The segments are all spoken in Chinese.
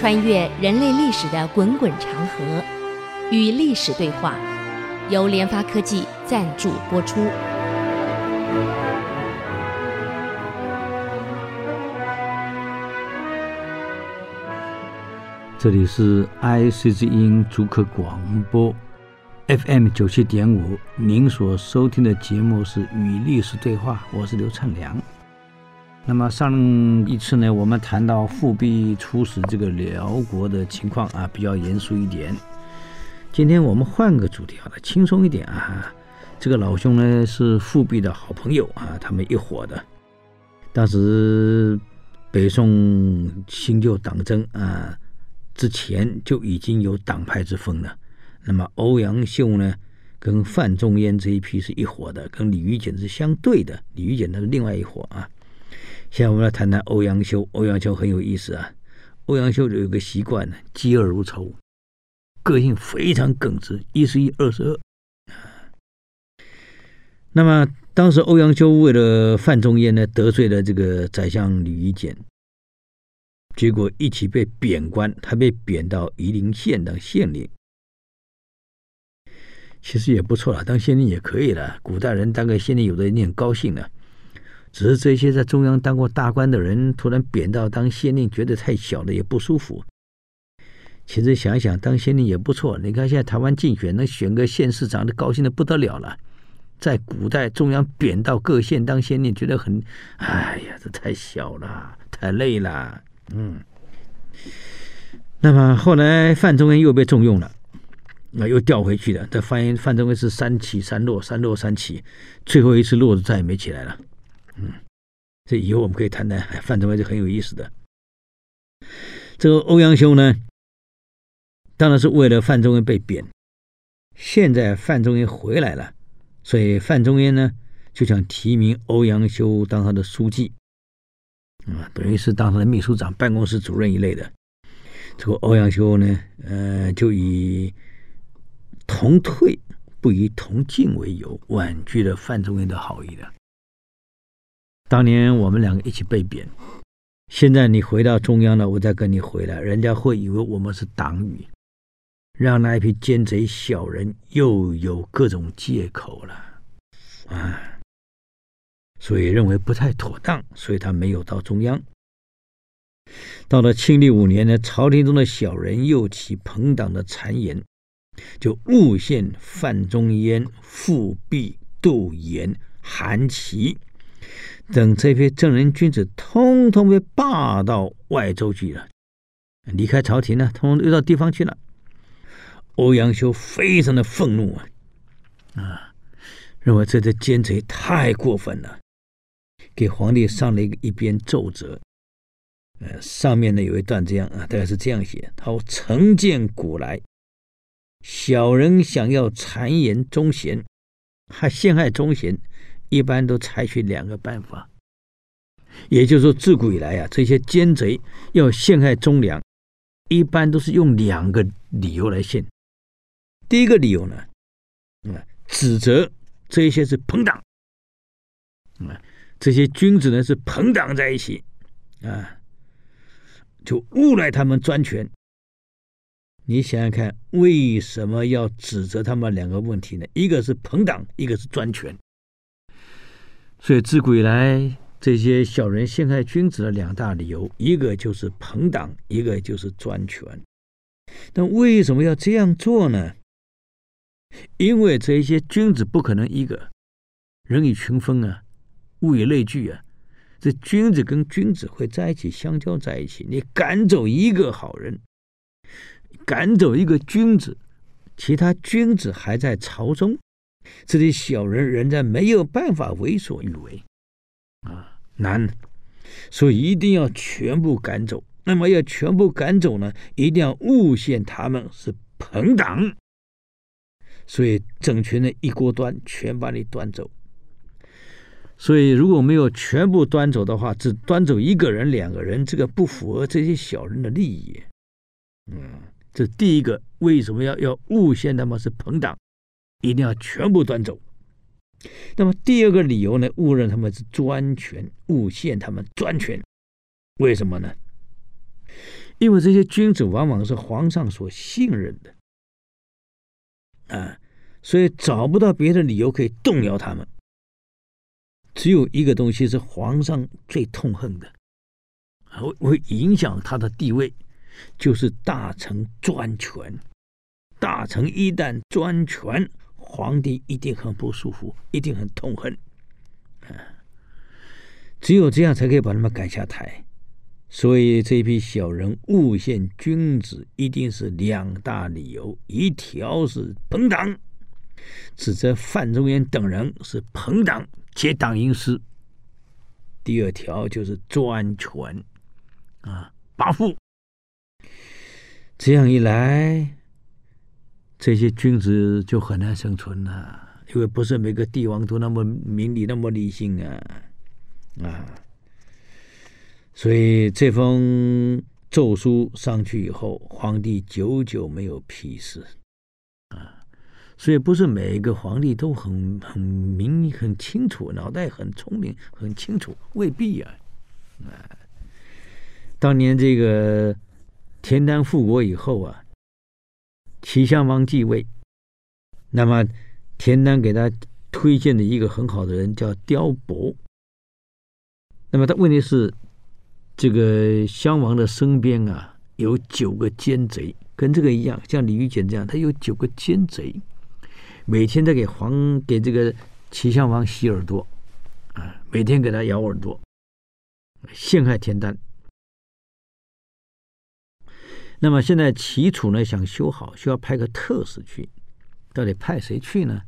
穿越人类历史的滚滚长河，与历史对话，由联发科技赞助播出。这里是 IC 之音竹客广播 FM 九七点五，您所收听的节目是《与历史对话》，我是刘灿良。那么上一次呢，我们谈到复辟出使这个辽国的情况啊，比较严肃一点。今天我们换个主题好了，轻松一点啊。这个老兄呢是复辟的好朋友啊，他们一伙的。当时北宋新旧党争啊之前就已经有党派之分了。那么欧阳修呢，跟范仲淹这一批是一伙的，跟李玉简是相对的。李玉简他是另外一伙啊。现在我们来谈谈欧阳修。欧阳修很有意思啊。欧阳修有一个习惯呢，嫉恶如仇，个性非常耿直，一是一，二是二。那么当时欧阳修为了范仲淹呢，得罪了这个宰相李虞简，结果一起被贬官，他被贬到夷陵县当县令。其实也不错了，当县令也可以了。古代人当个县令，有的人很高兴了。只是这些在中央当过大官的人，突然贬到当县令，觉得太小了，也不舒服。其实想想，当县令也不错。你看现在台湾竞选，能选个县市长，都高兴的不得了了。在古代，中央贬到各县当县令，觉得很，哎呀，这太小了，太累了。嗯。那么后来范仲淹又被重用了，那又调回去了。这发现范仲淹是三起三落，三落三起，最后一次落的，再也没起来了。嗯，这以后我们可以谈谈范仲淹，就很有意思的。这个欧阳修呢，当然是为了范仲淹被贬。现在范仲淹回来了，所以范仲淹呢就想提名欧阳修当他的书记，啊，等于是当他的秘书长、办公室主任一类的。这个欧阳修呢，呃，就以同退不以同进为由，婉拒了范仲淹的好意的。当年我们两个一起被贬，现在你回到中央了，我再跟你回来，人家会以为我们是党羽，让那一批奸贼小人又有各种借口了，啊，所以认为不太妥当，所以他没有到中央。到了庆历五年呢，朝廷中的小人又起朋党的谗言，就诬陷范仲淹、复辟、杜衍、韩琦。等这批正人君子，通通被罢到外州去了，离开朝廷了，通通又到地方去了。欧阳修非常的愤怒啊，啊，认为这些奸贼太过分了，给皇帝上了一个一篇奏折，呃，上面呢有一段这样啊，大概是这样写：他说承建古来，小人想要谗言忠贤，还陷害忠贤。一般都采取两个办法，也就是说，自古以来啊，这些奸贼要陷害忠良，一般都是用两个理由来陷。第一个理由呢，啊，指责这些是朋党，啊，这些君子呢是朋党在一起，啊，就诬赖他们专权。你想想看，为什么要指责他们两个问题呢？一个是朋党，一个是专权。所以自古以来，这些小人陷害君子的两大理由，一个就是朋党，一个就是专权。但为什么要这样做呢？因为这些君子不可能一个人以群分啊，物以类聚啊。这君子跟君子会在一起相交在一起。你赶走一个好人，赶走一个君子，其他君子还在朝中。这些小人仍然没有办法为所欲为，啊，难，所以一定要全部赶走。那么要全部赶走呢，一定要诬陷他们是朋党，所以整群的一锅端，全把你端走。所以如果没有全部端走的话，只端走一个人、两个人，这个不符合这些小人的利益。嗯，这第一个，为什么要要诬陷他们是朋党？一定要全部端走。那么第二个理由呢？误认他们是专权，诬陷他们专权。为什么呢？因为这些君子往往是皇上所信任的，啊，所以找不到别的理由可以动摇他们。只有一个东西是皇上最痛恨的，会会影响他的地位，就是大臣专权。大臣一旦专权，皇帝一定很不舒服，一定很痛恨。只有这样才可以把他们赶下台。所以这批小人诬陷君子，一定是两大理由：一条是朋党，指责范仲淹等人是朋党结党营私；第二条就是专权，啊，跋扈。这样一来，这些君子就很难生存了，因为不是每个帝王都那么明理、那么理性啊，啊。所以这封奏书上去以后，皇帝久久没有批示啊。所以不是每一个皇帝都很很明很清楚，脑袋很聪明很清楚，未必呀。啊，当年这个田丹复国以后啊，齐襄王继位，那么田丹给他推荐的一个很好的人叫刁伯。那么他问题是。这个襄王的身边啊，有九个奸贼，跟这个一样，像李玉简这样，他有九个奸贼，每天在给皇给这个齐襄王洗耳朵，啊，每天给他咬耳朵，陷害田丹。那么现在齐楚呢，想修好，需要派个特使去，到底派谁去呢？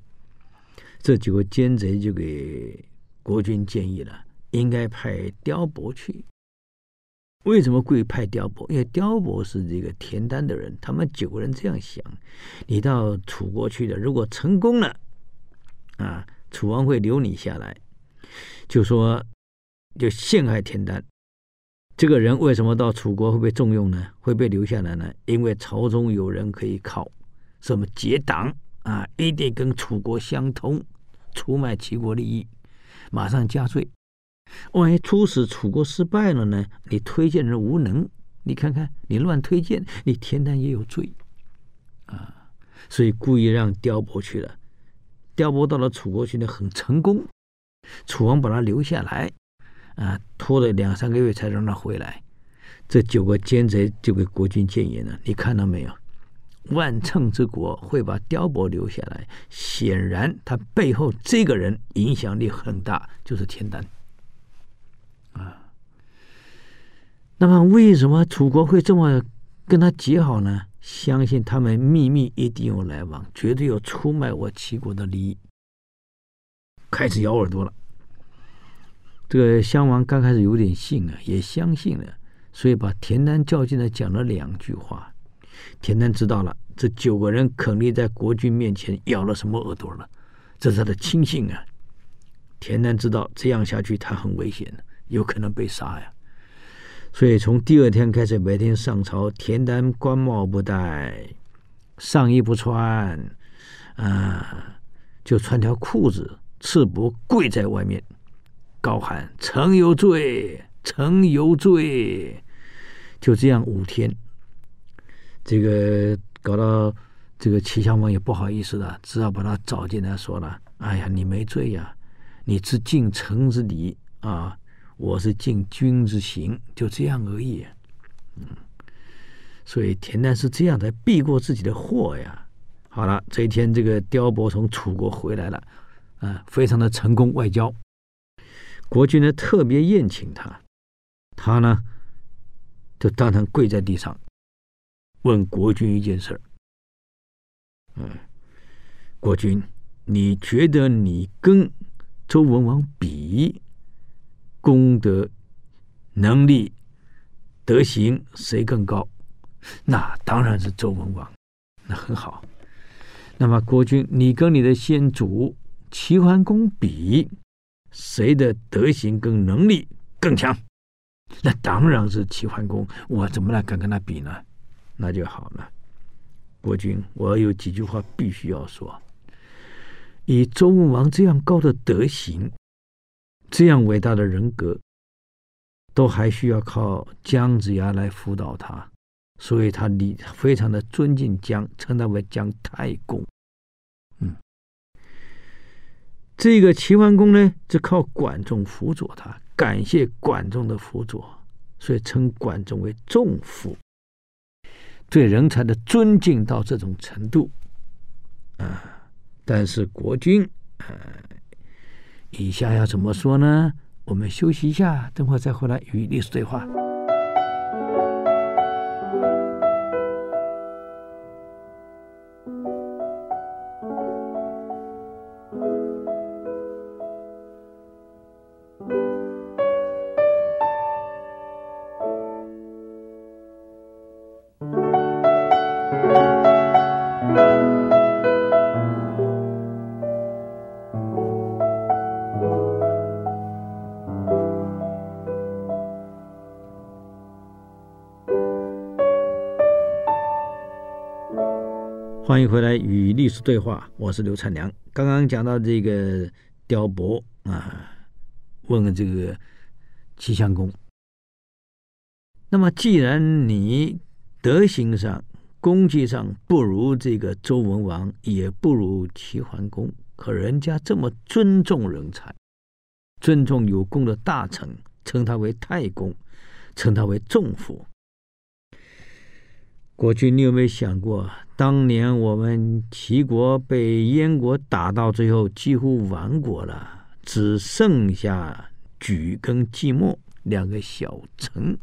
这九个奸贼就给国君建议了，应该派刁伯去。为什么故意派刁伯？因为刁伯是这个田丹的人，他们九个人这样想：你到楚国去的，如果成功了，啊，楚王会留你下来，就说就陷害田丹。这个人为什么到楚国会被重用呢？会被留下来呢？因为朝中有人可以靠，什么结党啊，一定跟楚国相通，出卖齐国利益，马上加罪。万一出使楚国失败了呢？你推荐人无能，你看看你乱推荐，你田丹也有罪啊！所以故意让刁伯去了。刁伯到了楚国去呢，很成功，楚王把他留下来啊，拖了两三个月才让他回来。这九个奸贼就给国君谏言了，你看到没有？万乘之国会把刁伯留下来，显然他背后这个人影响力很大，就是田丹。啊，那么为什么楚国会这么跟他结好呢？相信他们秘密一定有来往，绝对有出卖我齐国的利益。开始咬耳朵了。这个襄王刚开始有点信啊，也相信了，所以把田丹叫进来讲了两句话。田丹知道了，这九个人肯定在国君面前咬了什么耳朵了，这是他的亲信啊。田丹知道这样下去他很危险。有可能被杀呀，所以从第二天开始，每天上朝，田丹官帽不戴，上衣不穿，啊，就穿条裤子，赤膊跪在外面，高喊“臣有罪，臣有罪”，就这样五天，这个搞到这个齐襄王也不好意思了，只好把他找进来，说了：“哎呀，你没罪呀，你是尽臣之礼啊。”我是尽君之行，就这样而已。嗯，所以田丹是这样才避过自己的祸呀。好了，这一天这个刁伯从楚国回来了，啊，非常的成功外交。国君呢特别宴请他，他呢就当场跪在地上，问国君一件事儿。嗯，国君，你觉得你跟周文王比？功德、能力、德行，谁更高？那当然是周文王。那很好。那么国君，你跟你的先祖齐桓公比，谁的德行跟能力更强？那当然是齐桓公。我怎么来敢跟他比呢？那就好了。国君，我有几句话必须要说。以周文王这样高的德行。这样伟大的人格，都还需要靠姜子牙来辅导他。所以他礼非常的尊敬姜，称他为姜太公。嗯，这个齐桓公呢，就靠管仲辅佐他，感谢管仲的辅佐，所以称管仲为仲父。对人才的尊敬到这种程度啊！但是国君啊，以下要怎么说呢？我们休息一下，等会再回来与历史对话。欢迎回来与历史对话，我是刘灿良。刚刚讲到这个雕伯啊，问了这个齐襄公。那么既然你德行上、功绩上不如这个周文王，也不如齐桓公，可人家这么尊重人才，尊重有功的大臣，称他为太公，称他为仲父。国君，你有没有想过，当年我们齐国被燕国打到最后几乎亡国了，只剩下莒跟寂寞两个小城，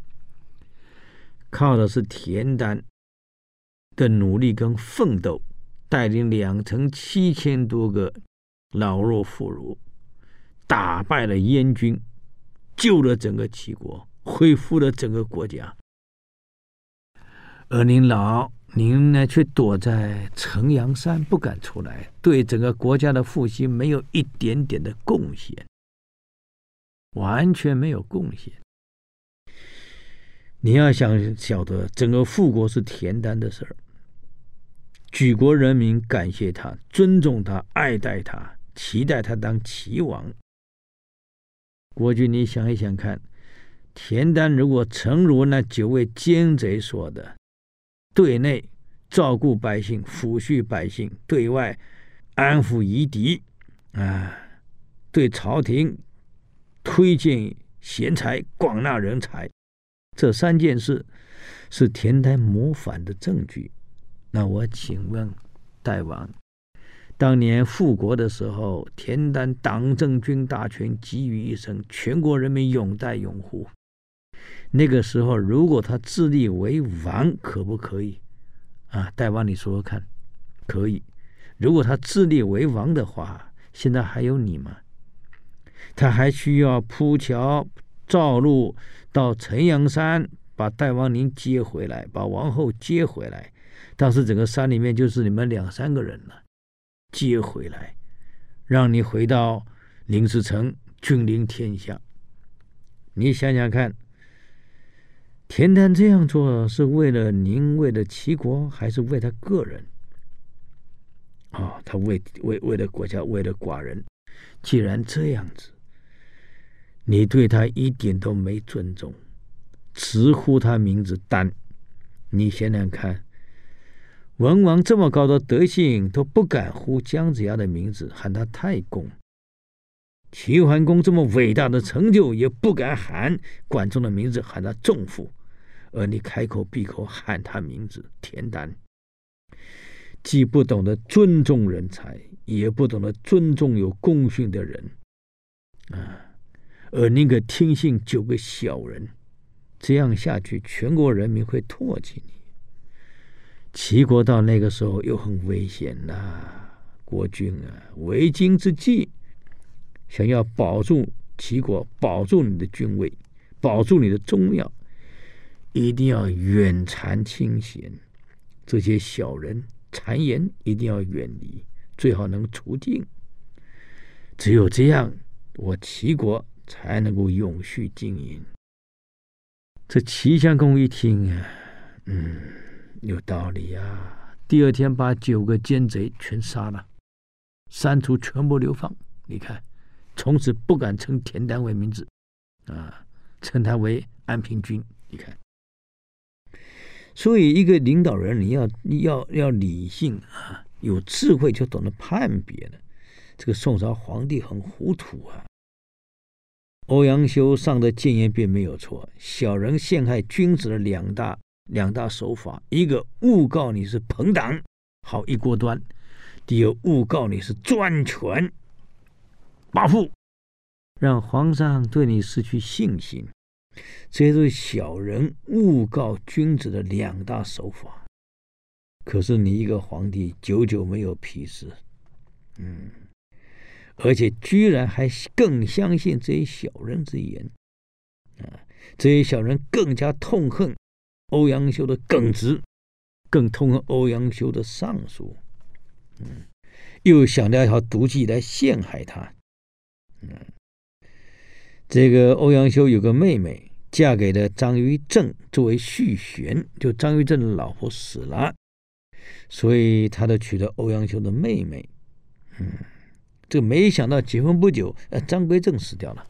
靠的是田单的努力跟奋斗，带领两城七千多个老弱妇孺，打败了燕军，救了整个齐国，恢复了整个国家。而您老，您呢却躲在城阳山不敢出来，对整个国家的复兴没有一点点的贡献，完全没有贡献。你要想晓得，整个复国是田单的事儿，举国人民感谢他、尊重他、爱戴他、期待他当齐王。国君，你想一想看，田单如果诚如那九位奸贼说的，对内照顾百姓、抚恤百姓；对外安抚夷狄，啊，对朝廷推荐贤才、广纳人才，这三件事是田单谋反的证据。那我请问大王，当年复国的时候，田单党政军大权集于一身，全国人民拥戴拥护。那个时候，如果他自立为王，可不可以？啊，大王，你说说看，可以。如果他自立为王的话，现在还有你吗？他还需要铺桥造路到城阳山，把大王您接回来，把王后接回来。当时整个山里面就是你们两三个人了，接回来，让你回到临淄城，君临天下。你想想看。田单这样做是为了您，为了齐国，还是为他个人？啊、哦，他为为为了国家，为了寡人。既然这样子，你对他一点都没尊重，直呼他名字丹。你想想看，文王这么高的德性都不敢呼姜子牙的名字，喊他太公；齐桓公这么伟大的成就，也不敢喊管仲的名字，喊他仲父。而你开口闭口喊他名字田单，既不懂得尊重人才，也不懂得尊重有功勋的人，啊！而宁可听信九个小人，这样下去，全国人民会唾弃你。齐国到那个时候又很危险呐、国君啊，为今之计，想要保住齐国，保住你的君位，保住你的宗庙。一定要远谗亲贤，这些小人谗言一定要远离，最好能除尽。只有这样，我齐国才能够永续经营。这齐襄公一听啊，嗯，有道理啊。第二天把九个奸贼全杀了，删除全部流放。你看，从此不敢称田单为名字，啊，称他为安平君。你看。所以，一个领导人，你要要要理性啊，有智慧，就懂得判别了。这个宋朝皇帝很糊涂啊。欧阳修上的谏言并没有错，小人陷害君子的两大两大手法，一个诬告你是朋党，好一锅端；第二，诬告你是专权跋扈，让皇上对你失去信心。这是小人诬告君子的两大手法。可是你一个皇帝，久久没有批示，嗯。而且居然还更相信这些小人之言，啊，这些小人更加痛恨欧阳修的耿直，更痛恨欧阳修的上书，嗯，又想到一条毒计来陷害他，嗯，这个欧阳修有个妹妹，嫁给了张于正作为续弦，就张于正的老婆死了，所以他就娶了欧阳修的妹妹，嗯。这没想到结婚不久，呃，张归正死掉了，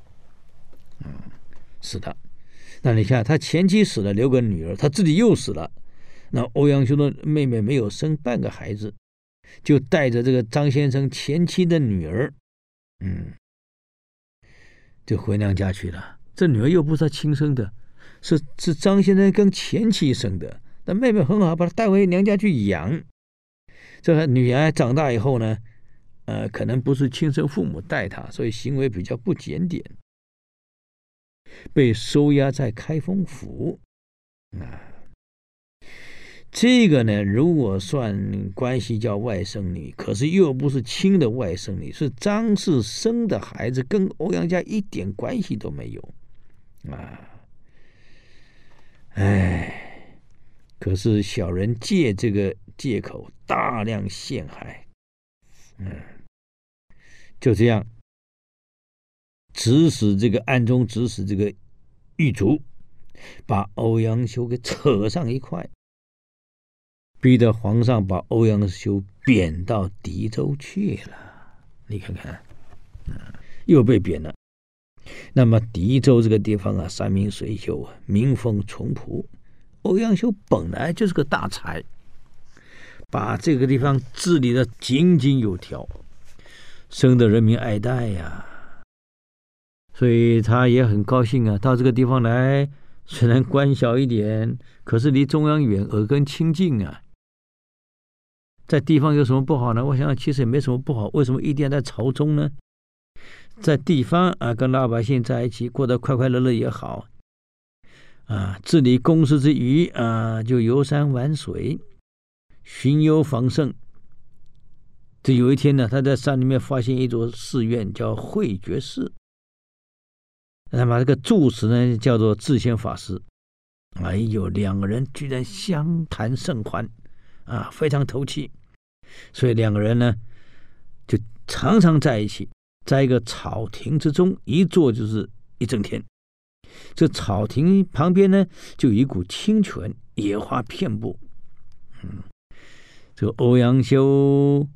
嗯，死的。那你看他前妻死了，留个女儿，他自己又死了。那欧阳修的妹妹没有生半个孩子，就带着这个张先生前妻的女儿，嗯，就回娘家去了。这女儿又不是他亲生的，是是张先生跟前妻生的。那妹妹很好，把她带回娘家去养。这个女儿长大以后呢？呃，可能不是亲生父母带她，所以行为比较不检点，被收押在开封府。啊，这个呢，如果算关系叫外甥女，可是又不是亲的外甥女，是张氏生的孩子，跟欧阳家一点关系都没有。啊，哎，可是小人借这个借口大量陷害，嗯。就这样，指使这个暗中指使这个狱卒，把欧阳修给扯上一块，逼得皇上把欧阳修贬到狄州去了。你看看，又被贬了。那么狄州这个地方啊，山明水秀啊，民风淳朴。欧阳修本来就是个大才，把这个地方治理的井井有条。深得人民爱戴呀，所以他也很高兴啊。到这个地方来，虽然官小一点，可是离中央远，耳根清净啊。在地方有什么不好呢？我想其实也没什么不好。为什么一定要在朝中呢？在地方啊，跟老百姓在一起，过得快快乐乐也好。啊，治理公事之余啊，就游山玩水，寻幽访胜。这有一天呢，他在山里面发现一座寺院，叫慧觉寺。那么这个住持呢，叫做智贤法师。哎呦，两个人居然相谈甚欢，啊，非常投契。所以两个人呢，就常常在一起，在一个草亭之中，一坐就是一整天。这草亭旁边呢，就有一股清泉，野花遍布。嗯，这个欧阳修。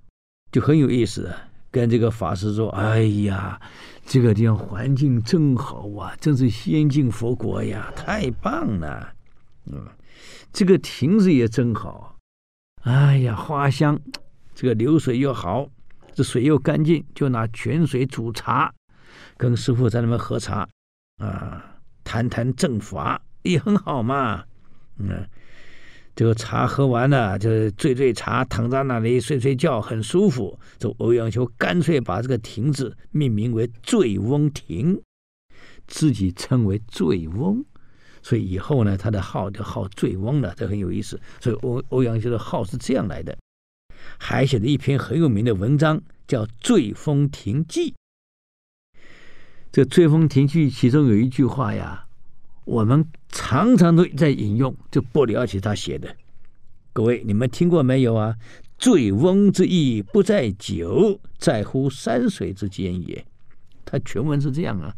就很有意思啊，跟这个法师说：“哎呀，这个地方环境真好啊，真是仙境佛国呀，太棒了！嗯，这个亭子也真好，哎呀，花香，这个流水又好，这水又干净，就拿泉水煮茶，跟师傅在那边喝茶，啊，谈谈正法也很好嘛，嗯。”这个茶喝完了，就醉醉茶，躺在那里睡睡觉，很舒服。这欧阳修干脆把这个亭子命名为“醉翁亭”，自己称为“醉翁”，所以以后呢，他的号就号“醉翁”了。这很有意思。所以欧欧阳修的号是这样来的，还写了一篇很有名的文章，叫《醉翁亭记》。这《醉翁亭记》其中有一句话呀。我们常常都在引用，就不了解他写的。各位，你们听过没有啊？醉翁之意不在酒，在乎山水之间也。他全文是这样啊，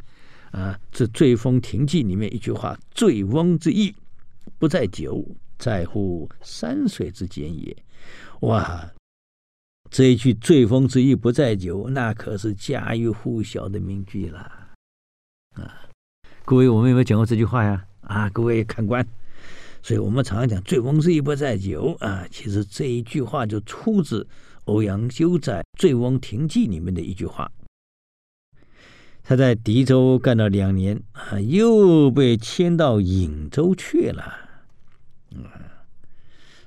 啊，这《醉翁亭记》里面一句话：“醉翁之意不在酒，在乎山水之间也。”哇，这一句“醉翁之意不在酒”，那可是家喻户晓的名句了，啊。各位，我们有没有讲过这句话呀？啊，各位看官，所以我们常常讲“醉翁之意不在酒”啊，其实这一句话就出自欧阳修在《醉翁亭记》里面的一句话。他在狄州干了两年啊，又被迁到颍州去了。嗯，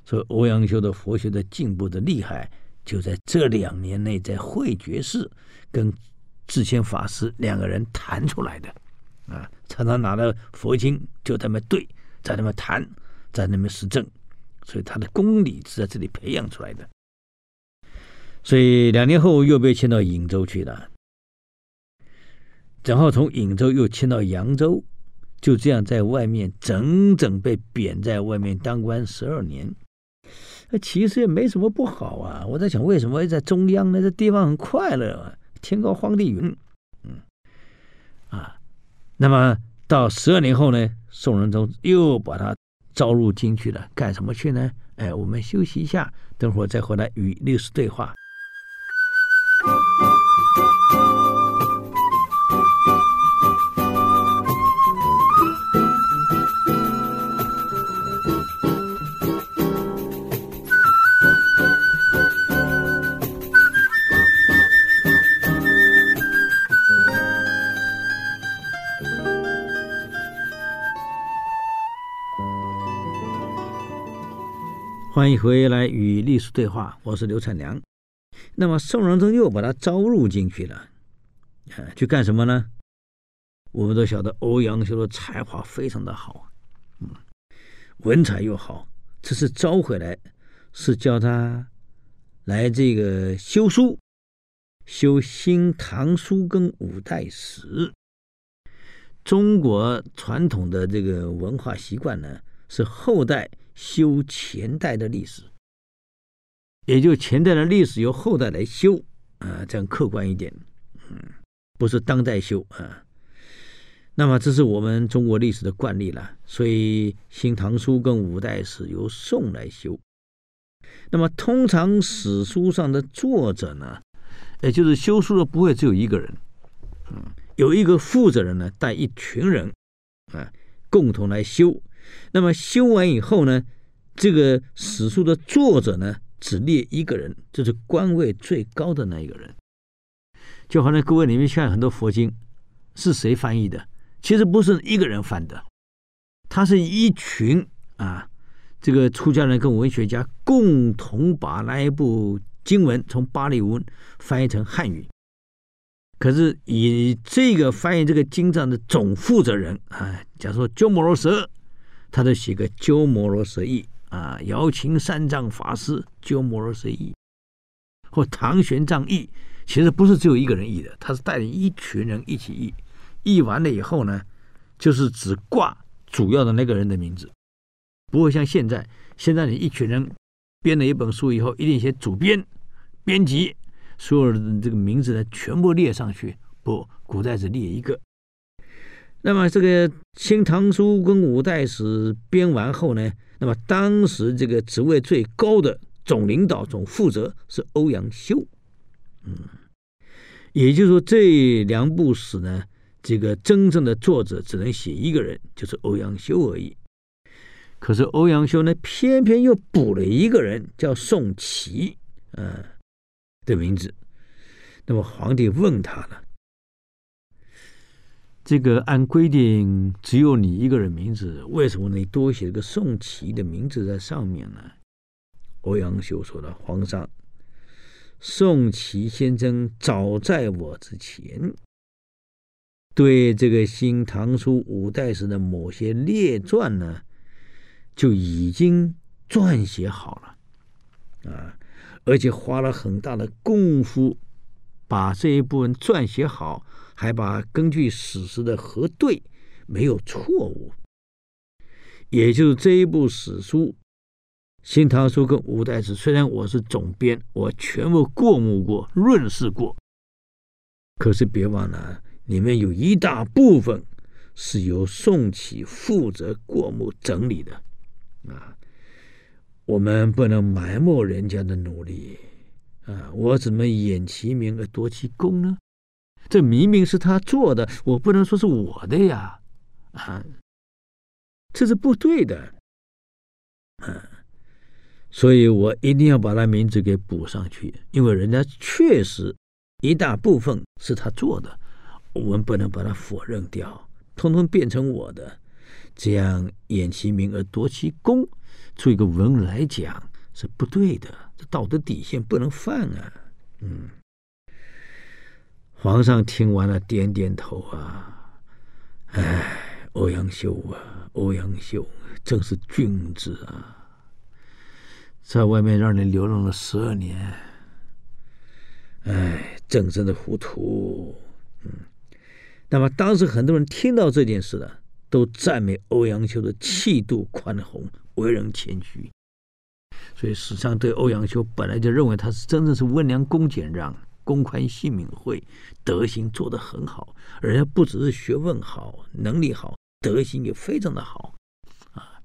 所以欧阳修的佛学的进步的厉害，就在这两年内，在会觉寺跟智谦法师两个人谈出来的。啊，常常拿着佛经就在那对，在那边谈，在那边实证，所以他的功力是在这里培养出来的。所以两年后又被迁到颍州去了。然后从颍州又迁到扬州，就这样在外面整整被贬在外面当官十二年。那其实也没什么不好啊。我在想，为什么在中央呢？这地方很快乐啊，天高皇帝远。嗯，啊，那么到十二年后呢，宋仁宗又把他召入京去了，干什么去呢？哎，我们休息一下，等会儿再回来与历史对话。欢迎回来与历史对话，我是刘灿良。那么宋仁宗又把他招入进去了，啊，去干什么呢？我们都晓得欧阳修的才华非常的好，嗯，文采又好。这次招回来是叫他来这个修书，修《新唐书》跟五代史。中国传统的这个文化习惯呢，是后代。修前代的历史，也就前代的历史由后代来修啊，这样客观一点，嗯，不是当代修啊。那么这是我们中国历史的惯例了，所以《新唐书》跟五代史由宋来修。那么通常史书上的作者呢，也就是修书的不会只有一个人，嗯，有一个负责人呢，带一群人啊，共同来修。那么修完以后呢，这个史书的作者呢，只列一个人，就是官位最高的那一个人。就好像各位里面看很多佛经，是谁翻译的？其实不是一个人翻的，他是一群啊，这个出家人跟文学家共同把那一部经文从巴利文翻译成汉语。可是以这个翻译这个经藏的总负责人啊，假如说鸠摩罗什。他就写个《鸠摩罗什译》啊，姚琴三藏法师《鸠摩罗什译》，或唐玄奘译，其实不是只有一个人译的，他是带领一群人一起译。译完了以后呢，就是只挂主要的那个人的名字，不会像现在，现在你一群人编了一本书以后，一定写主编、编辑，所有的这个名字呢全部列上去。不，古代只列一个。那么这个《新唐书》跟五代史编完后呢，那么当时这个职位最高的总领导、总负责是欧阳修，嗯，也就是说这两部史呢，这个真正的作者只能写一个人，就是欧阳修而已。可是欧阳修呢，偏偏又补了一个人，叫宋祁，嗯，的名字。那么皇帝问他了。这个按规定只有你一个人名字，为什么你多写了个宋祁的名字在上面呢？欧阳修说的：“皇上，宋祁先生早在我之前，对这个《新唐书》五代史的某些列传呢，就已经撰写好了，啊，而且花了很大的功夫，把这一部分撰写好。”还把根据史实的核对，没有错误。也就是这一部史书《新唐书》跟五代史，虽然我是总编，我全部过目过、润饰过，可是别忘了，里面有一大部分是由宋祁负责过目整理的啊。我们不能埋没人家的努力啊！我怎么掩其名而夺其功呢？这明明是他做的，我不能说是我的呀，啊，这是不对的。嗯所以我一定要把他名字给补上去，因为人家确实一大部分是他做的，我们不能把它否认掉，通通变成我的，这样掩其名而夺其功，做一个文来讲是不对的，这道德底线不能犯啊。嗯，皇上听完了点点头啊，哎，欧阳修啊，欧阳修真是君子啊。在外面让你流浪了十二年，哎，真正的糊涂。嗯，那么当时很多人听到这件事呢，都赞美欧阳修的气度宽宏、为人谦虚。所以史上对欧阳修本来就认为他是真的是温良恭俭让、公宽信敏惠，德行做得很好，而且不只是学问好、能力好，德行也非常的好啊。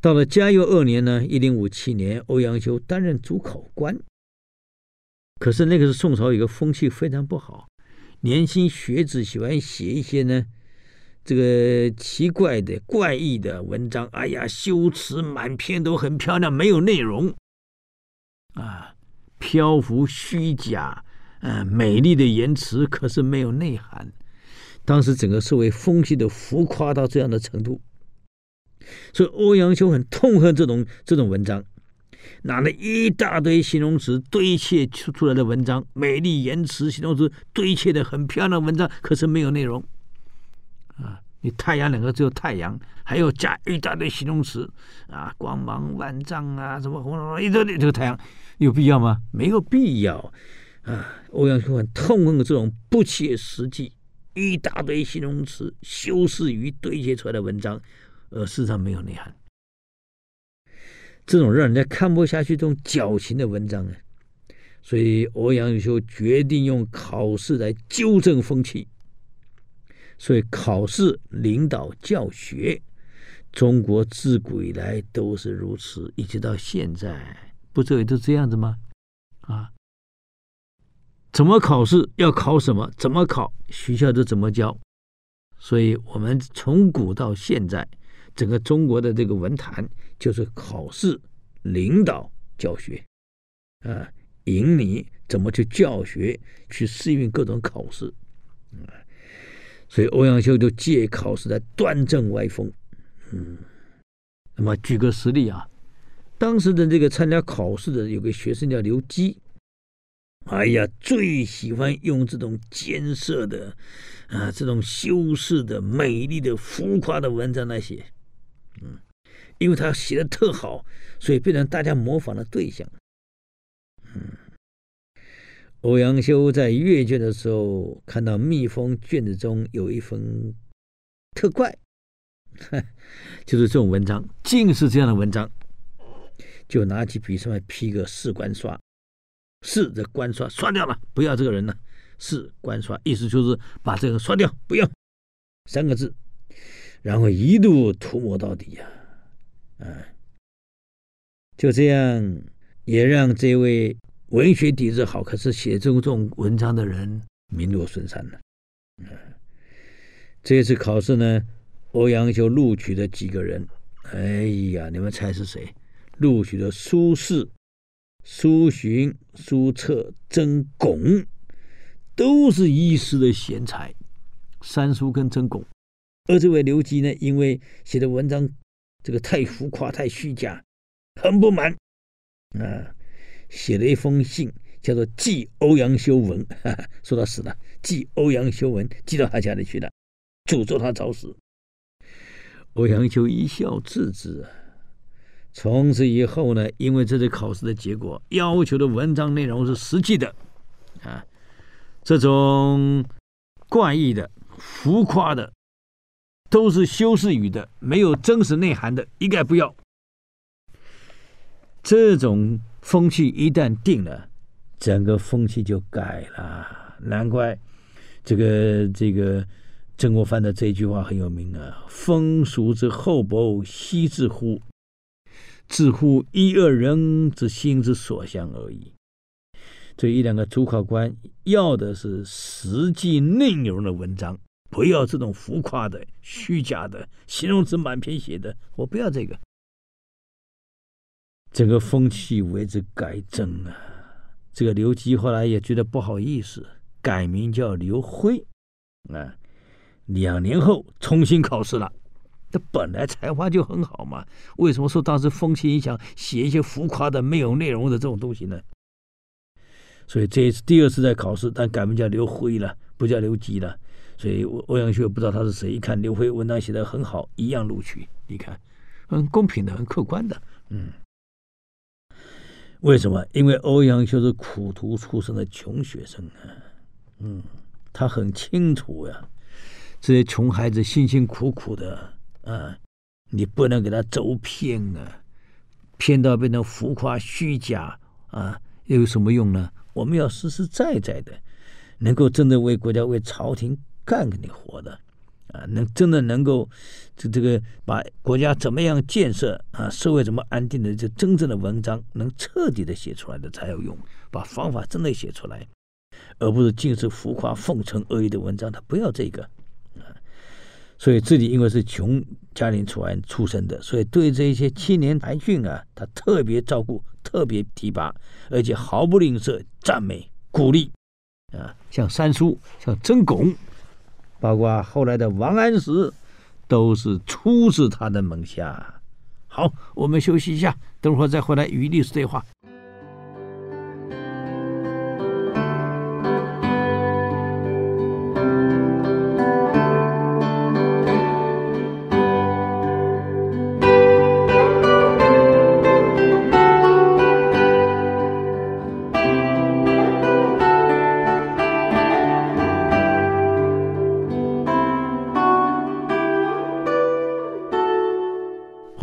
到了嘉佑二年呢，一零五七年，欧阳修担任主考官。可是那个是宋朝有个风气非常不好，年轻学子喜欢写一些呢，这个奇怪的、怪异的文章。哎呀，修辞满篇都很漂亮，没有内容，啊，漂浮虚假，嗯，美丽的言辞，可是没有内涵。当时整个社会风气都浮夸到这样的程度。所以欧阳修很痛恨这种这种文章，拿了一大堆形容词堆砌出出来的文章，美丽言辞形容词堆砌的很漂亮文章，可是没有内容。啊，你太阳两个只有太阳，还要加一大堆形容词啊，光芒万丈啊，什么红红一堆的这个太阳，有必要吗？没有必要。啊，欧阳修很痛恨这种不切实际、一大堆形容词修饰语堆砌出来的文章。而事实上没有内涵，这种让人家看不下去、这种矫情的文章呢，所以欧阳修决定用考试来纠正风气。所以考试领导教学，中国自古以来都是如此，一直到现在，不这也都这样子吗？啊，怎么考试要考什么？怎么考学校都怎么教？所以我们从古到现在。整个中国的这个文坛就是考试领导教学，啊，引你怎么去教学，去适应各种考试，啊，所以欧阳修就借考试来端正歪风，嗯，那么举个实例啊，当时的这个参加考试的有个学生叫刘基，哎呀，最喜欢用这种艰涩的啊，这种修饰的、美丽的、浮夸的文章来写。嗯，因为他写的特好，所以变成大家模仿的对象。嗯，欧阳修在阅卷的时候，看到密封卷子中有一封特怪，就是这种文章，尽是这样的文章，就拿起笔上来批个“士官刷”，“士”的官刷刷掉了，不要这个人了，“士官刷”意思就是把这个刷掉，不要三个字。然后一路涂抹到底呀，啊，就这样也让这位文学底子好，可是写这种这种文章的人名落孙山了。嗯，这次考试呢，欧阳修录取了几个人？哎呀，你们猜是谁？录取的苏轼、苏洵、苏辙、曾巩，都是一时的贤才，三苏跟曾巩。而这位刘基呢，因为写的文章这个太浮夸、太虚假，很不满，啊，写了一封信，叫做《寄欧阳修文》哈哈，说他死了，寄欧阳修文寄到他家里去了，诅咒他早死。欧阳修一笑置之啊。从此以后呢，因为这次考试的结果要求的文章内容是实际的，啊，这种怪异的、浮夸的。都是修饰语的，没有真实内涵的，一概不要。这种风气一旦定了，整个风气就改了。难怪这个这个曾国藩的这句话很有名啊：“风俗之厚薄，悉自乎？自乎一二人之心之所向而已。”这一两个主考官要的是实际内容的文章。不要这种浮夸的、虚假的形容词满篇写的，我不要这个。整个风气为之改正啊。这个刘基后来也觉得不好意思，改名叫刘辉啊。两年后重新考试了。他本来才华就很好嘛，为什么受当时风气影响，写一些浮夸的、没有内容的这种东西呢？所以这一次第二次在考试，但改名叫刘辉了，不叫刘吉了。所以欧阳修不知道他是谁，一看刘辉文章写得很好，一样录取。你看，很公平的，很客观的。嗯，为什么？因为欧阳修是苦读出身的穷学生啊。嗯，他很清楚呀，这些穷孩子辛辛苦苦的。啊，你不能给他走偏啊，偏到变成浮夸虚假啊，又有什么用呢？我们要实实在在的，能够真的为国家、为朝廷干给你活的啊，能真的能够这这个把国家怎么样建设啊，社会怎么安定的，这真正的文章能彻底的写出来的才有用，把方法真的写出来，而不是尽是浮夸奉承恶意的文章，他不要这个。所以自己因为是穷家庭出来出身的，所以对这些青年才俊啊，他特别照顾，特别提拔，而且毫不吝啬赞美鼓励啊。像三叔，像曾巩，包括后来的王安石，都是出自他的门下。好，我们休息一下，等会儿再回来与历史对话。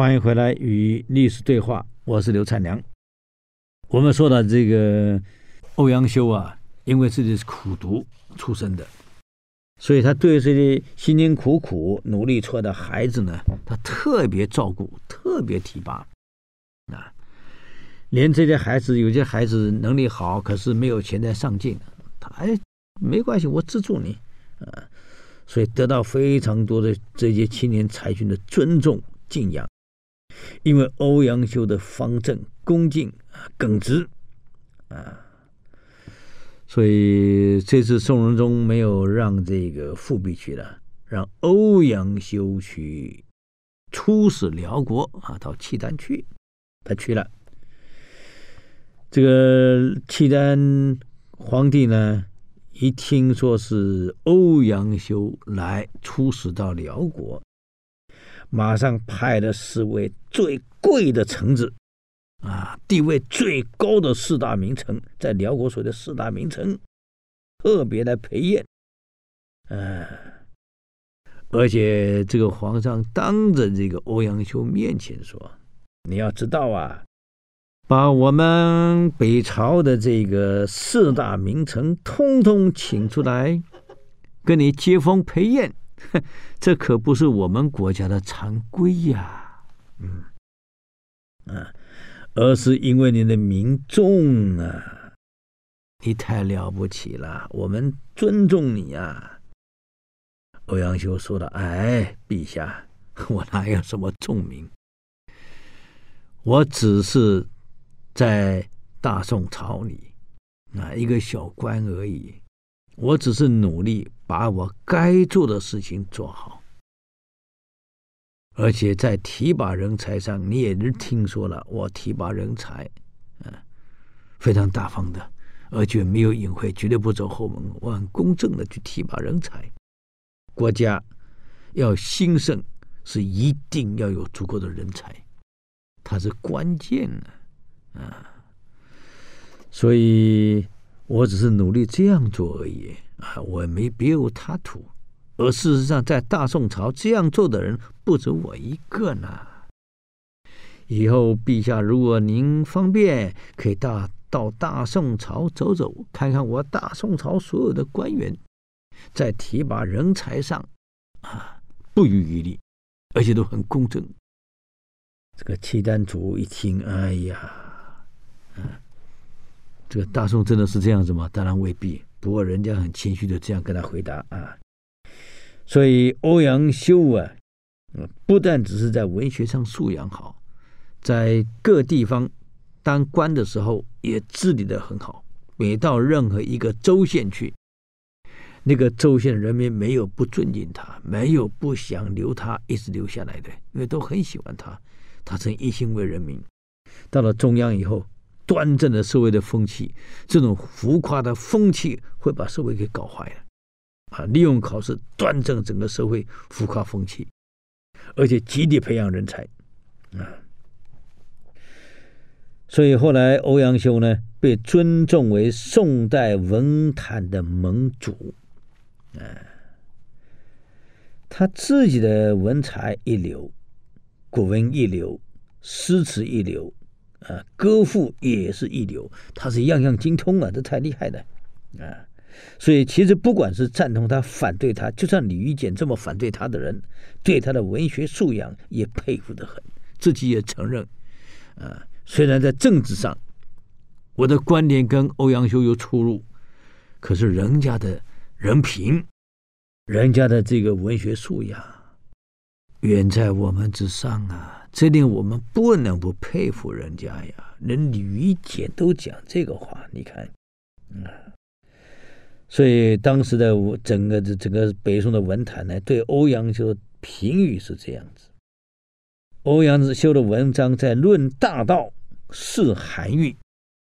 欢迎回来与历史对话，我是刘灿良。我们说到这个欧阳修啊，因为自己是苦读出身的，所以他对这些辛辛苦苦努力出来的孩子呢，他特别照顾，特别提拔啊。连这些孩子，有些孩子能力好，可是没有钱在上进，他哎没关系，我资助你啊。所以得到非常多的这些青年才俊的尊重敬仰。因为欧阳修的方正、恭敬啊、耿直啊，所以这次宋仁宗没有让这个富弼去了，让欧阳修去出使辽国啊，到契丹去，他去了。这个契丹皇帝呢，一听说是欧阳修来出使到辽国。马上派了四位最贵的臣子，啊，地位最高的四大名臣，在辽国所谓的四大名臣，特别来陪宴，啊，而且这个皇上当着这个欧阳修面前说：“你要知道啊，把我们北朝的这个四大名臣通通请出来，跟你接风陪宴。” 这可不是我们国家的常规呀，嗯，啊，而是因为你的名重啊，你太了不起了，我们尊重你啊。欧阳修说的：“哎，陛下，我哪有什么重名？我只是在大宋朝里啊一个小官而已。”我只是努力把我该做的事情做好，而且在提拔人才上，你也是听说了，我提拔人才，嗯，非常大方的，而且没有隐晦，绝对不走后门，我很公正的去提拔人才。国家要兴盛，是一定要有足够的人才，它是关键的，啊，所以。我只是努力这样做而已啊！我没别有他图，而事实上，在大宋朝这样做的人不止我一个呢。以后陛下，如果您方便，可以到到大宋朝走走，看看我大宋朝所有的官员，在提拔人才上啊，不遗余力，而且都很公正。这个契丹主一听，哎呀，嗯。这个大宋真的是这样子吗？当然未必。不过人家很谦虚的这样跟他回答啊。所以欧阳修啊，不但只是在文学上素养好，在各地方当官的时候也治理的很好，每到任何一个州县去，那个州县人民没有不尊敬他，没有不想留他一直留下来的，因为都很喜欢他。他曾一心为人民。到了中央以后，端正的社会的风气，这种浮夸的风气会把社会给搞坏了。啊，利用考试端正整个社会浮夸风气，而且极力培养人才。啊，所以后来欧阳修呢，被尊重为宋代文坛的盟主。啊，他自己的文才一流，古文一流，诗词一流。啊，歌赋也是一流，他是样样精通啊，这太厉害了啊！所以其实不管是赞同他、反对他，就像李玉简这么反对他的人，对他的文学素养也佩服得很，自己也承认啊。虽然在政治上，我的观点跟欧阳修有出入，可是人家的人品，人家的这个文学素养，远在我们之上啊。这点我们不能不佩服人家呀！连李玉简都讲这个话，你看，啊，所以当时的整个这整个北宋的文坛呢，对欧阳修评语是这样子：欧阳修的文章在论大道，是韩愈，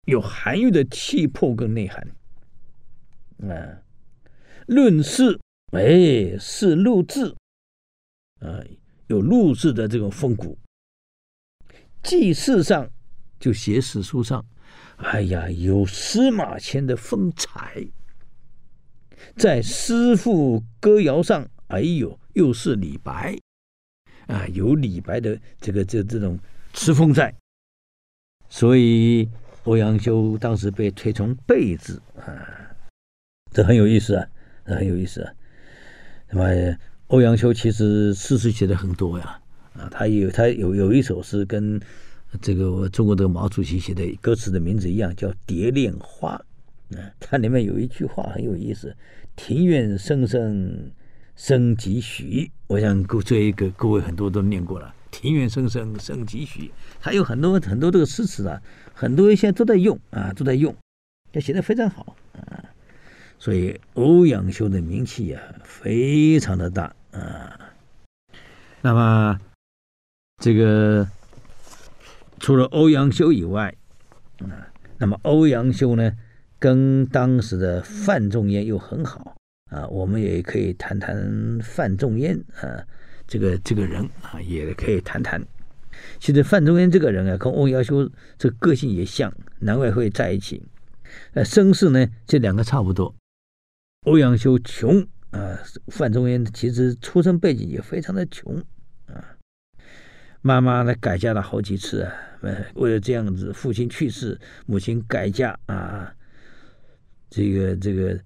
有韩愈的气魄跟内涵；啊，论事，哎，是陆贄，啊，有陆贄的这种风骨。记事上就写史书上，哎呀，有司马迁的风采；在诗赋歌谣上，哎呦，又是李白啊，有李白的这个这这种诗风在。所以欧阳修当时被推崇备至啊，这很有意思啊，这很有意思啊。那么欧阳修其实诗词写的很多呀。啊他有他有有一首诗跟这个中国的毛主席写的歌词的名字一样，叫《蝶恋花》。啊，它里面有一句话很有意思：“庭院深深深几许。”我想各这一个各位很多都念过了，“庭院深深深几许”。还有很多很多这个诗词啊，很多人现在都在用啊，都在用，这写的非常好啊。所以欧阳修的名气啊，非常的大啊。那么。这个除了欧阳修以外，啊，那么欧阳修呢，跟当时的范仲淹又很好啊。我们也可以谈谈范仲淹啊，这个这个人啊，也可以谈谈。其实范仲淹这个人啊，跟欧阳修这个个性也像，难怪会在一起。呃，身世呢，这两个差不多。欧阳修穷啊，范仲淹其实出生背景也非常的穷。妈妈呢改嫁了好几次啊，呃，为了这样子，父亲去世，母亲改嫁啊。这个这个，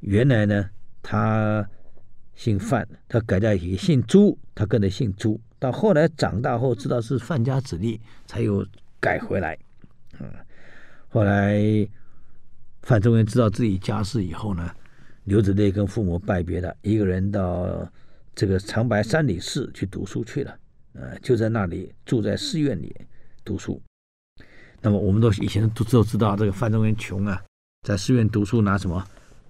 原来呢，他姓范，他改嫁也姓朱，他跟着姓朱。到后来长大后知道是范家子弟，才又改回来。嗯，后来范仲淹知道自己家世以后呢，流着泪跟父母拜别了，一个人到这个长白山里寺去读书去了。呃，就在那里住在寺院里读书。那么我们都以前都都知道，这个范仲淹穷啊，在寺院读书拿什么？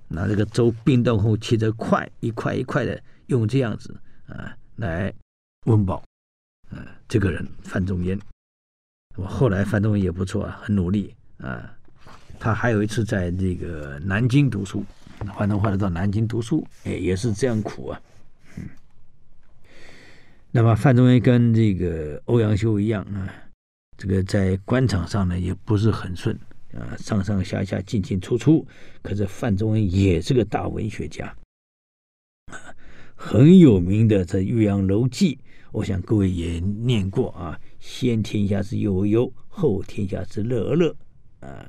拿这个粥冰冻后切成块，一块一块的，用这样子啊来温饱。啊，这个人范仲淹。我后来范仲淹也不错啊，很努力啊。他还有一次在这个南京读书，换头换的到南京读书，哎，也是这样苦啊。那么范仲淹跟这个欧阳修一样啊，这个在官场上呢也不是很顺啊，上上下下进进出出。可是范仲淹也是个大文学家，啊，很有名的这《岳阳楼记》，我想各位也念过啊。先天下之忧而忧，后天下之乐而乐啊。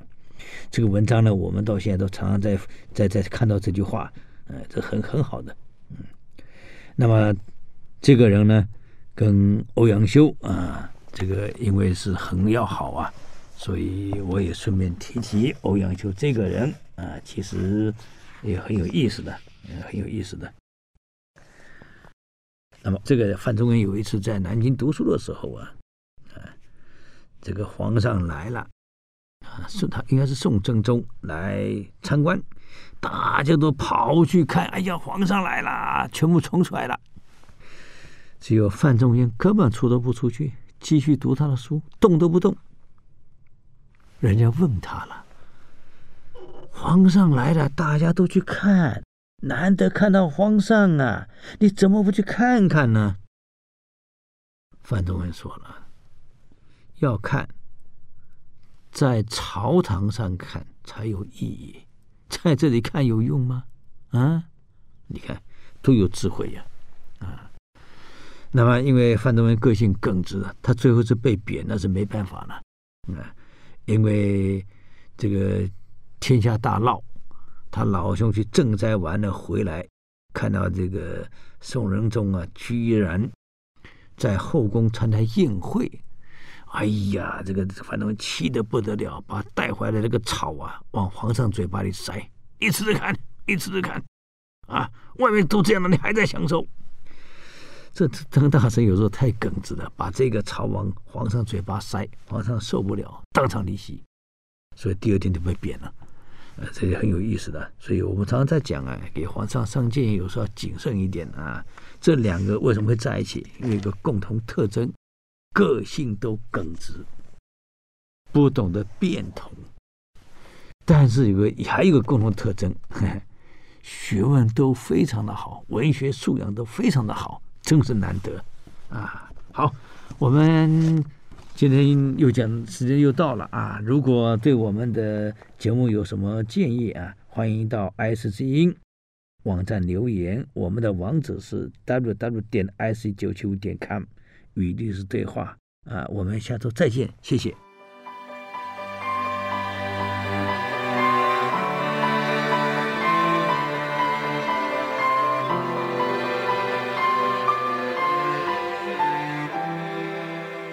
这个文章呢，我们到现在都常常在在在看到这句话，呃，这很很好的，嗯。那么。这个人呢，跟欧阳修啊，这个因为是很要好啊，所以我也顺便提提欧阳修这个人啊，其实也很有意思的，很有意思的。那么，这个范仲淹有一次在南京读书的时候啊，啊，这个皇上来了啊，是他应该是宋真宗来参观，大家都跑去看，哎呀，皇上来了，全部冲出来了。只有范仲淹根本出都不出去，继续读他的书，动都不动。人家问他了：“皇上来了，大家都去看，难得看到皇上啊，你怎么不去看看呢？”范仲淹说了：“要看，在朝堂上看才有意义，在这里看有用吗？啊，你看多有智慧呀！啊。”那么，因为范仲淹个性耿直，他最后是被贬，那是没办法了。啊，因为这个天下大乱，他老兄去赈灾完了回来，看到这个宋仁宗啊，居然在后宫参加宴会，哎呀，这个范仲淹气得不得了，把带回来的那个草啊，往皇上嘴巴里塞，你吃吃看，你吃吃看，啊，外面都这样了，你还在享受。这曾大臣有时候太耿直了，把这个朝往皇上嘴巴塞，皇上受不了，当场离席，所以第二天就被贬了。呃，这个很有意思的。所以我们常常在讲啊，给皇上上谏有时候要谨慎一点啊。这两个为什么会在一起？因为有一个共同特征，个性都耿直，不懂得变通。但是有个还有一个共同特征，学问都非常的好，文学素养都非常的好。真是难得，啊！好，我们今天又讲时间又到了啊！如果对我们的节目有什么建议啊，欢迎到 IC 之音网站留言。我们的网址是 w w 点 ic 九七五点 com，与律师对话啊！我们下周再见，谢谢。